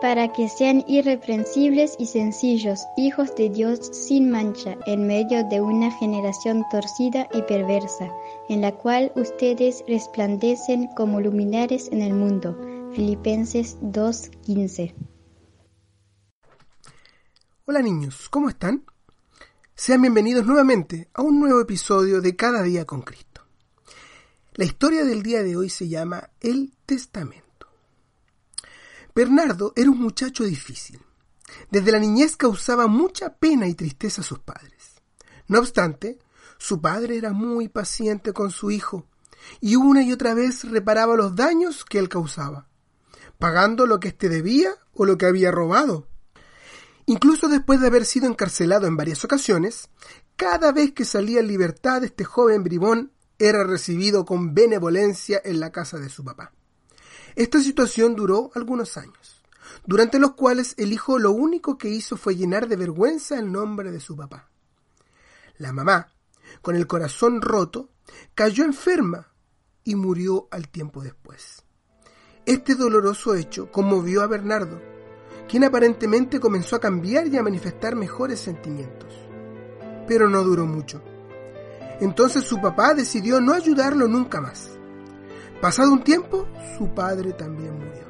para que sean irreprensibles y sencillos, hijos de Dios sin mancha, en medio de una generación torcida y perversa, en la cual ustedes resplandecen como luminares en el mundo. Filipenses 2:15 Hola niños, ¿cómo están? Sean bienvenidos nuevamente a un nuevo episodio de Cada día con Cristo. La historia del día de hoy se llama El Testamento. Bernardo era un muchacho difícil. Desde la niñez causaba mucha pena y tristeza a sus padres. No obstante, su padre era muy paciente con su hijo y una y otra vez reparaba los daños que él causaba, pagando lo que éste debía o lo que había robado. Incluso después de haber sido encarcelado en varias ocasiones, cada vez que salía en libertad este joven bribón era recibido con benevolencia en la casa de su papá. Esta situación duró algunos años, durante los cuales el hijo lo único que hizo fue llenar de vergüenza el nombre de su papá. La mamá, con el corazón roto, cayó enferma y murió al tiempo después. Este doloroso hecho conmovió a Bernardo, quien aparentemente comenzó a cambiar y a manifestar mejores sentimientos. Pero no duró mucho. Entonces su papá decidió no ayudarlo nunca más. Pasado un tiempo, su padre también murió.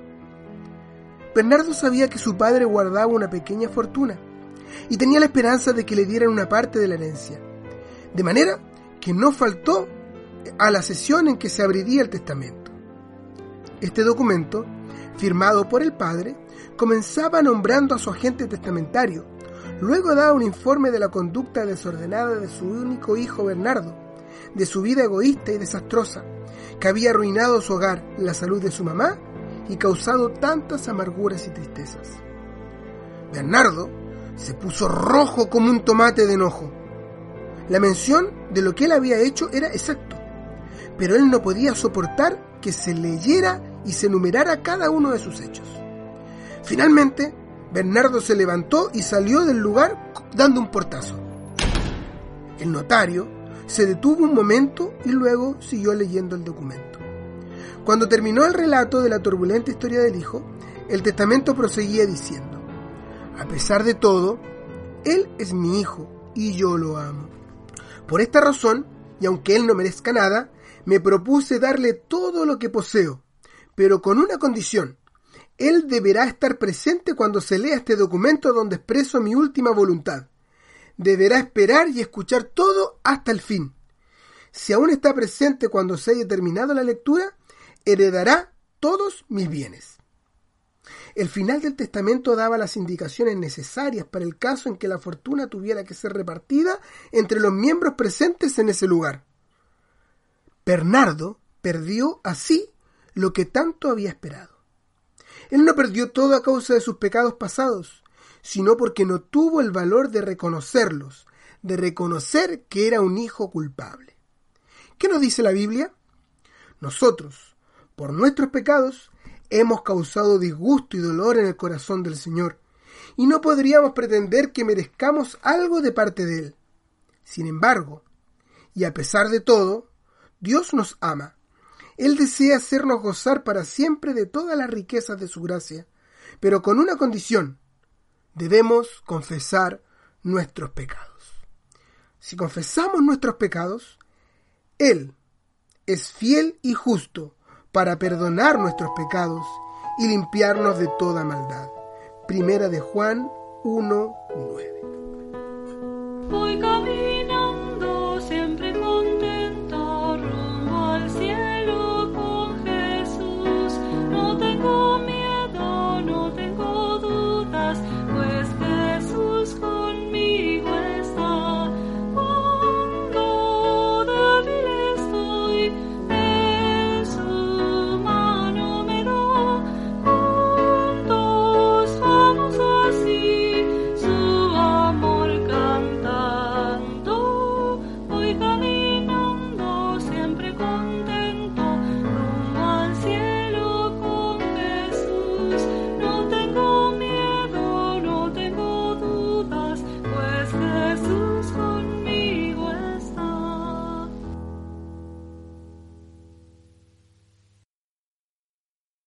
Bernardo sabía que su padre guardaba una pequeña fortuna y tenía la esperanza de que le dieran una parte de la herencia, de manera que no faltó a la sesión en que se abriría el testamento. Este documento, firmado por el padre, comenzaba nombrando a su agente testamentario, luego daba un informe de la conducta desordenada de su único hijo Bernardo, de su vida egoísta y desastrosa, que había arruinado su hogar, la salud de su mamá y causado tantas amarguras y tristezas. Bernardo se puso rojo como un tomate de enojo. La mención de lo que él había hecho era exacto, pero él no podía soportar que se leyera y se enumerara cada uno de sus hechos. Finalmente, Bernardo se levantó y salió del lugar dando un portazo. El notario se detuvo un momento y luego siguió leyendo el documento. Cuando terminó el relato de la turbulenta historia del hijo, el testamento proseguía diciendo, a pesar de todo, él es mi hijo y yo lo amo. Por esta razón, y aunque él no merezca nada, me propuse darle todo lo que poseo, pero con una condición. Él deberá estar presente cuando se lea este documento donde expreso mi última voluntad deberá esperar y escuchar todo hasta el fin. Si aún está presente cuando se haya terminado la lectura, heredará todos mis bienes. El final del testamento daba las indicaciones necesarias para el caso en que la fortuna tuviera que ser repartida entre los miembros presentes en ese lugar. Bernardo perdió así lo que tanto había esperado. Él no perdió todo a causa de sus pecados pasados, sino porque no tuvo el valor de reconocerlos, de reconocer que era un hijo culpable. ¿Qué nos dice la Biblia? Nosotros, por nuestros pecados, hemos causado disgusto y dolor en el corazón del Señor, y no podríamos pretender que merezcamos algo de parte de Él. Sin embargo, y a pesar de todo, Dios nos ama. Él desea hacernos gozar para siempre de todas las riquezas de su gracia, pero con una condición, debemos confesar nuestros pecados. Si confesamos nuestros pecados, Él es fiel y justo para perdonar nuestros pecados y limpiarnos de toda maldad. Primera de Juan 1.9. 光。